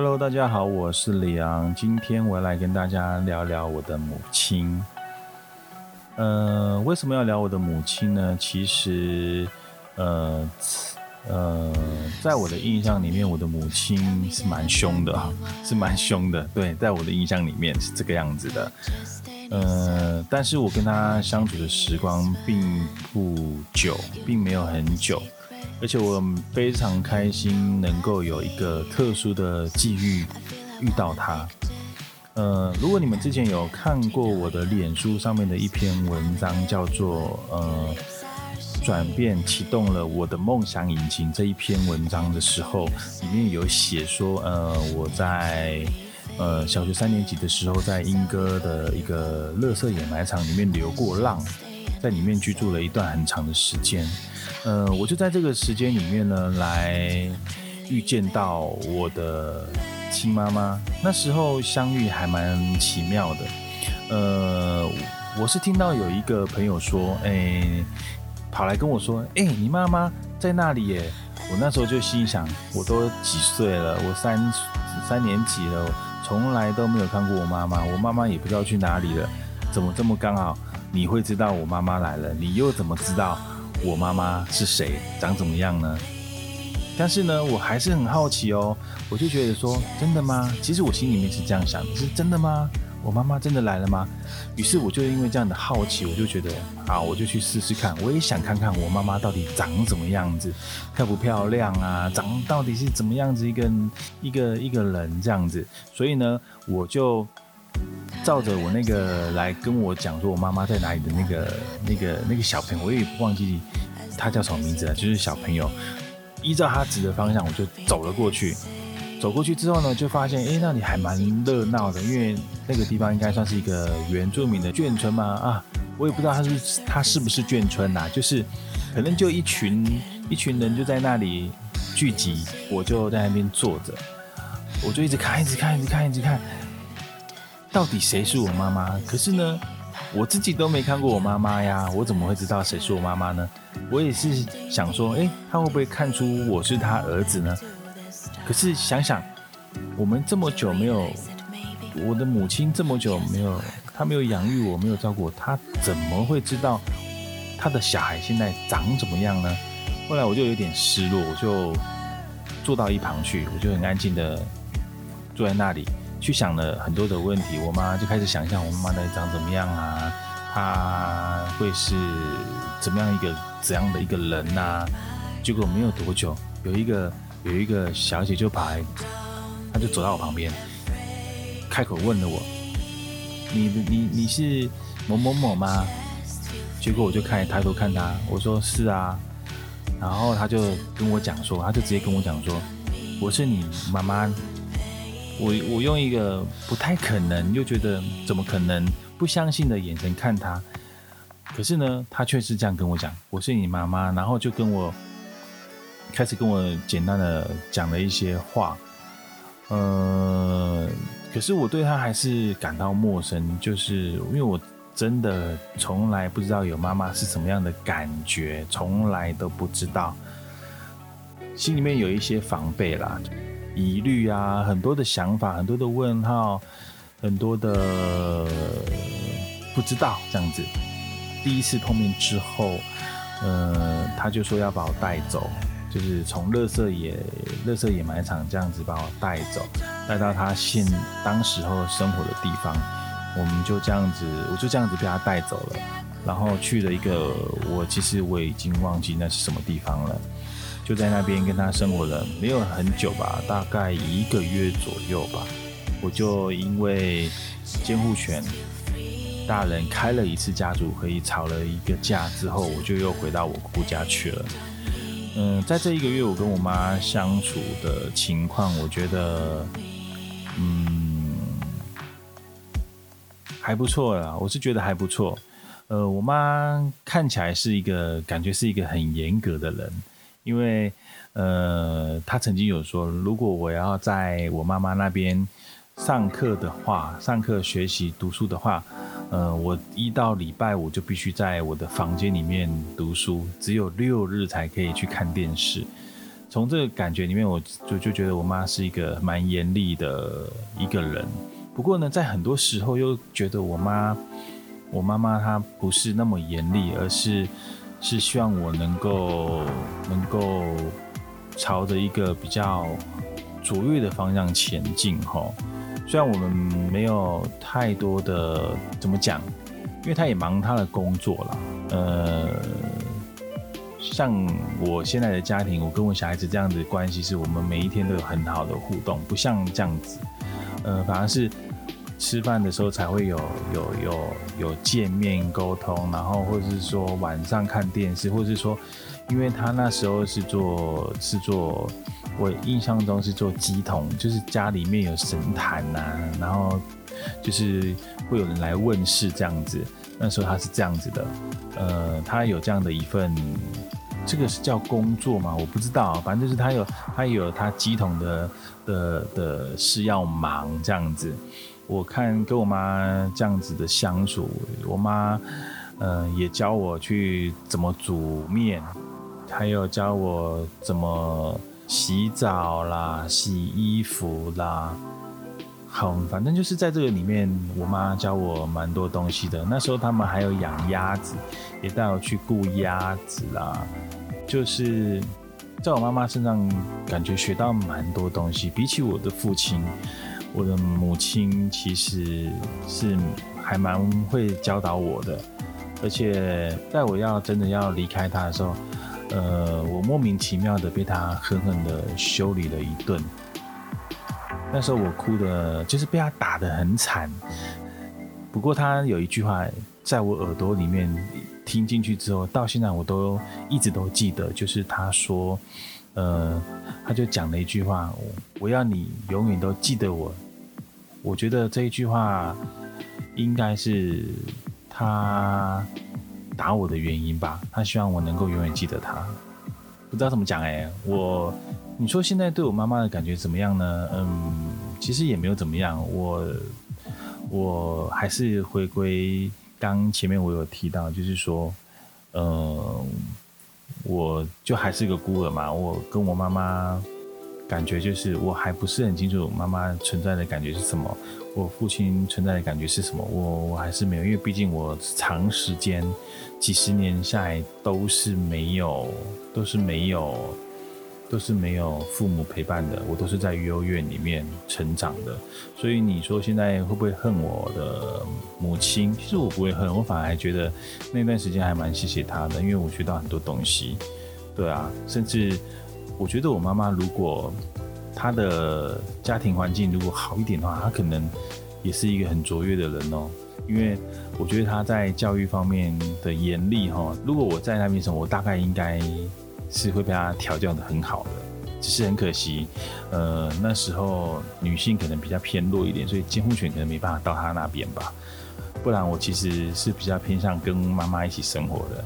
Hello，大家好，我是李昂。今天我要来跟大家聊聊我的母亲。呃，为什么要聊我的母亲呢？其实，呃，呃，在我的印象里面，我的母亲是蛮凶的哈，是蛮凶的。对，在我的印象里面是这个样子的。呃，但是我跟她相处的时光并不久，并没有很久。而且我非常开心能够有一个特殊的际遇遇到他。呃，如果你们之前有看过我的脸书上面的一篇文章，叫做“呃，转变启动了我的梦想引擎”这一篇文章的时候，里面有写说，呃，我在呃小学三年级的时候，在莺歌的一个乐色掩埋场里面流过浪，在里面居住了一段很长的时间。呃，我就在这个时间里面呢，来遇见到我的亲妈妈。那时候相遇还蛮奇妙的。呃，我是听到有一个朋友说，哎，跑来跟我说，哎，你妈妈在那里耶。我那时候就心想，我都几岁了，我三三年级了，从来都没有看过我妈妈，我妈妈也不知道去哪里了，怎么这么刚好你会知道我妈妈来了？你又怎么知道？我妈妈是谁？长怎么样呢？但是呢，我还是很好奇哦。我就觉得说，真的吗？其实我心里面是这样想的：是真的吗？我妈妈真的来了吗？于是我就因为这样的好奇，我就觉得，好，我就去试试看。我也想看看我妈妈到底长怎么样子，漂不漂亮啊？长到底是怎么样子一个一个一个人这样子？所以呢，我就。照着我那个来跟我讲说我妈妈在哪里的那个那个那个小朋友，我也忘记他叫什么名字了，就是小朋友。依照他指的方向，我就走了过去。走过去之后呢，就发现哎，那里还蛮热闹的，因为那个地方应该算是一个原住民的眷村嘛。啊，我也不知道他是他是不是眷村呐，就是可能就一群一群人就在那里聚集，我就在那边坐着，我就一直看，一直看，一直看，一直看。到底谁是我妈妈？可是呢，我自己都没看过我妈妈呀，我怎么会知道谁是我妈妈呢？我也是想说，哎，他会不会看出我是他儿子呢？可是想想，我们这么久没有，我的母亲这么久没有，她没有养育我，没有照顾我，她怎么会知道她的小孩现在长怎么样呢？后来我就有点失落，我就坐到一旁去，我就很安静的坐在那里。去想了很多的问题，我妈就开始想象我妈妈长怎么样啊，她会是怎么样一个怎样的一个人呐？结果没有多久，有一个有一个小姐就跑来，她就走到我旁边，开口问了我：“你你你是某某某吗？”结果我就看抬头看她，我说：“是啊。”然后她就跟我讲说，她就直接跟我讲说：“我是你妈妈。”我我用一个不太可能又觉得怎么可能不相信的眼神看他，可是呢，他却是这样跟我讲：“我是你妈妈。”然后就跟我开始跟我简单的讲了一些话。呃，可是我对他还是感到陌生，就是因为我真的从来不知道有妈妈是什么样的感觉，从来都不知道，心里面有一些防备啦。疑虑啊，很多的想法，很多的问号，很多的不知道这样子。第一次碰面之后，呃，他就说要把我带走，就是从乐色野乐色野埋场这样子把我带走，带到他现当时候生活的地方。我们就这样子，我就这样子被他带走了，然后去了一个我其实我已经忘记那是什么地方了。就在那边跟他生活了没有很久吧，大概一个月左右吧。我就因为监护权大人开了一次家族会议，吵了一个架之后，我就又回到我姑家去了。嗯，在这一个月我跟我妈相处的情况，我觉得嗯还不错啦，我是觉得还不错。呃，我妈看起来是一个感觉是一个很严格的人。因为，呃，他曾经有说，如果我要在我妈妈那边上课的话，上课学习读书的话，呃，我一到礼拜五就必须在我的房间里面读书，只有六日才可以去看电视。从这个感觉里面，我就就觉得我妈是一个蛮严厉的一个人。不过呢，在很多时候又觉得我妈，我妈妈她不是那么严厉，而是是希望我能够能够朝着一个比较卓越的方向前进。哈，虽然我们没有太多的怎么讲，因为他也忙他的工作了，呃。像我现在的家庭，我跟我小孩子这样子的关系，是我们每一天都有很好的互动，不像这样子，呃，反而是吃饭的时候才会有有有有见面沟通，然后或者是说晚上看电视，或者是说，因为他那时候是做是做，我印象中是做鸡桶，就是家里面有神坛呐，然后就是会有人来问事这样子，那时候他是这样子的，呃，他有这样的一份。这个是叫工作吗？我不知道，反正就是他有他有他机桶的的的事要忙这样子。我看跟我妈这样子的相处，我妈嗯也教我去怎么煮面，还有教我怎么洗澡啦、洗衣服啦。好，反正就是在这个里面，我妈教我蛮多东西的。那时候他们还有养鸭子，也带我去雇鸭子啦。就是在我妈妈身上感觉学到蛮多东西，比起我的父亲，我的母亲其实是还蛮会教导我的，而且在我要真的要离开她的时候，呃，我莫名其妙的被她狠狠的修理了一顿。那时候我哭的，就是被她打的很惨。不过她有一句话在我耳朵里面。听进去之后，到现在我都一直都记得，就是他说，呃，他就讲了一句话，我要你永远都记得我。我觉得这一句话应该是他打我的原因吧。他希望我能够永远记得他。不知道怎么讲哎，我你说现在对我妈妈的感觉怎么样呢？嗯，其实也没有怎么样，我我还是回归。刚前面我有提到，就是说，嗯，我就还是个孤儿嘛。我跟我妈妈感觉就是，我还不是很清楚妈妈存在的感觉是什么，我父亲存在的感觉是什么。我我还是没有，因为毕竟我长时间几十年下来都是没有，都是没有。都是没有父母陪伴的，我都是在幼儿园里面成长的，所以你说现在会不会恨我的母亲？其实我不会恨，我反而还觉得那段时间还蛮谢谢她的，因为我学到很多东西。对啊，甚至我觉得我妈妈如果她的家庭环境如果好一点的话，她可能也是一个很卓越的人哦。因为我觉得她在教育方面的严厉哈，如果我在那边时候，我大概应该。是会被她调教的很好的，只是很可惜，呃，那时候女性可能比较偏弱一点，所以监护权可能没办法到她那边吧。不然我其实是比较偏向跟妈妈一起生活的，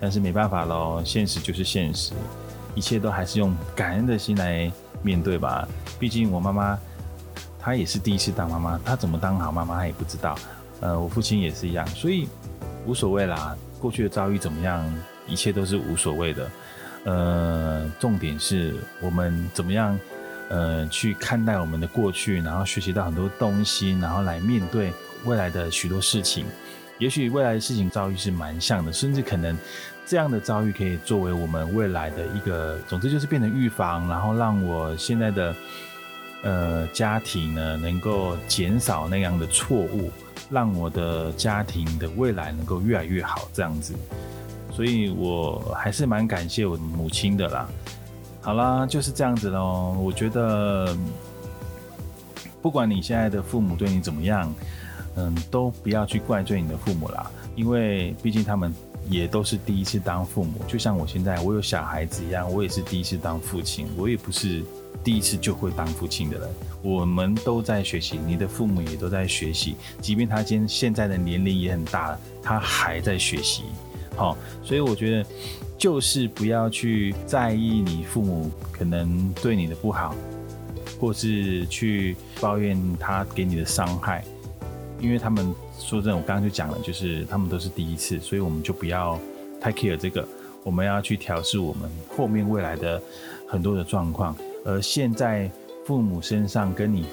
但是没办法喽，现实就是现实，一切都还是用感恩的心来面对吧。毕竟我妈妈她也是第一次当妈妈，她怎么当好妈妈她也不知道。呃，我父亲也是一样，所以无所谓啦，过去的遭遇怎么样，一切都是无所谓的。呃，重点是我们怎么样，呃，去看待我们的过去，然后学习到很多东西，然后来面对未来的许多事情。也许未来的事情遭遇是蛮像的，甚至可能这样的遭遇可以作为我们未来的一个，总之就是变成预防，然后让我现在的呃家庭呢能够减少那样的错误，让我的家庭的未来能够越来越好，这样子。所以我还是蛮感谢我母亲的啦。好啦，就是这样子喽。我觉得，不管你现在的父母对你怎么样，嗯，都不要去怪罪你的父母啦，因为毕竟他们也都是第一次当父母，就像我现在我有小孩子一样，我也是第一次当父亲，我也不是第一次就会当父亲的人。我们都在学习，你的父母也都在学习，即便他今现在的年龄也很大了，他还在学习。好，所以我觉得就是不要去在意你父母可能对你的不好，或是去抱怨他给你的伤害，因为他们说真的，我刚刚就讲了，就是他们都是第一次，所以我们就不要太 care 这个，我们要去调试我们后面未来的很多的状况，而现在父母身上跟你，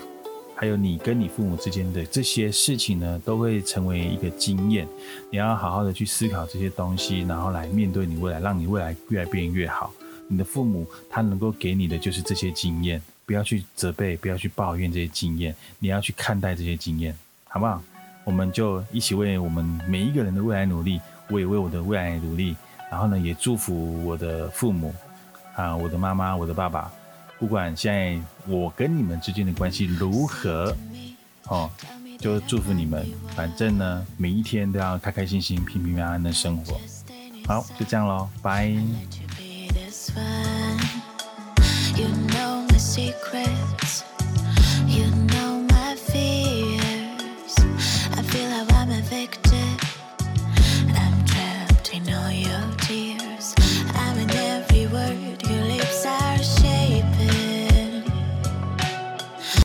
还有你跟你父母之间的这些事情呢，都会成为一个经验。你要好好的去思考这些东西，然后来面对你未来，让你未来越来变越好。你的父母他能够给你的就是这些经验，不要去责备，不要去抱怨这些经验，你要去看待这些经验，好不好？我们就一起为我们每一个人的未来努力，我也为我的未来努力。然后呢，也祝福我的父母啊，我的妈妈，我的爸爸，不管现在我跟你们之间的关系如何，哦，就祝福你们。反正呢，每一天都要开开心心、平平安安的生活。好，就这样喽，拜。